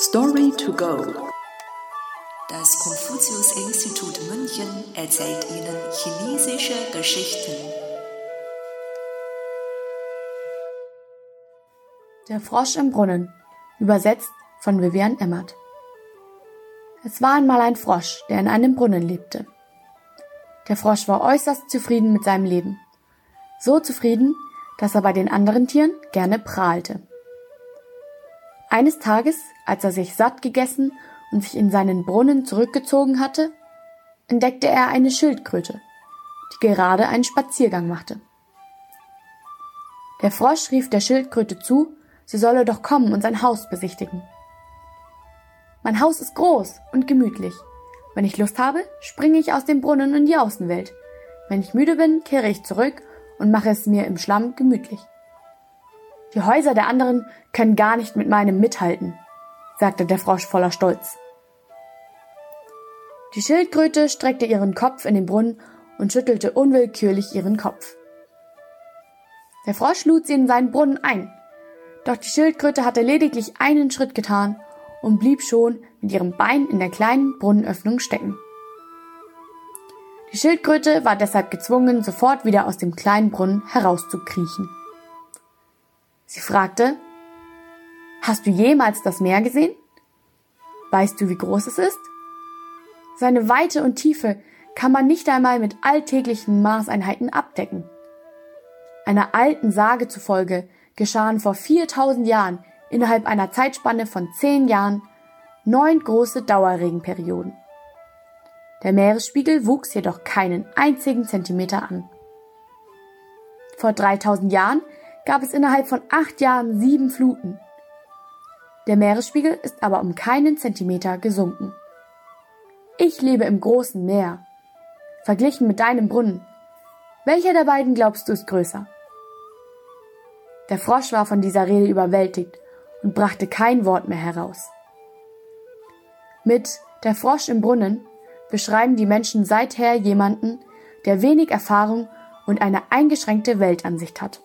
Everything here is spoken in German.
Story to go. Das Konfuzius-Institut München erzählt Ihnen chinesische Geschichten. Der Frosch im Brunnen. Übersetzt von Vivian Emmert. Es war einmal ein Frosch, der in einem Brunnen lebte. Der Frosch war äußerst zufrieden mit seinem Leben. So zufrieden, dass er bei den anderen Tieren gerne prahlte. Eines Tages, als er sich satt gegessen und sich in seinen Brunnen zurückgezogen hatte, entdeckte er eine Schildkröte, die gerade einen Spaziergang machte. Der Frosch rief der Schildkröte zu, sie solle doch kommen und sein Haus besichtigen. Mein Haus ist groß und gemütlich. Wenn ich Lust habe, springe ich aus dem Brunnen in die Außenwelt. Wenn ich müde bin, kehre ich zurück und mache es mir im Schlamm gemütlich. Die Häuser der anderen können gar nicht mit meinem mithalten, sagte der Frosch voller Stolz. Die Schildkröte streckte ihren Kopf in den Brunnen und schüttelte unwillkürlich ihren Kopf. Der Frosch lud sie in seinen Brunnen ein, doch die Schildkröte hatte lediglich einen Schritt getan und blieb schon mit ihrem Bein in der kleinen Brunnenöffnung stecken. Die Schildkröte war deshalb gezwungen, sofort wieder aus dem kleinen Brunnen herauszukriechen. Sie fragte, Hast du jemals das Meer gesehen? Weißt du, wie groß es ist? Seine Weite und Tiefe kann man nicht einmal mit alltäglichen Maßeinheiten abdecken. Einer alten Sage zufolge geschahen vor 4000 Jahren innerhalb einer Zeitspanne von zehn Jahren neun große Dauerregenperioden. Der Meeresspiegel wuchs jedoch keinen einzigen Zentimeter an. Vor 3000 Jahren gab es innerhalb von acht Jahren sieben Fluten. Der Meeresspiegel ist aber um keinen Zentimeter gesunken. Ich lebe im großen Meer. Verglichen mit deinem Brunnen. Welcher der beiden glaubst du ist größer? Der Frosch war von dieser Rede überwältigt und brachte kein Wort mehr heraus. Mit Der Frosch im Brunnen beschreiben die Menschen seither jemanden, der wenig Erfahrung und eine eingeschränkte Weltansicht hat.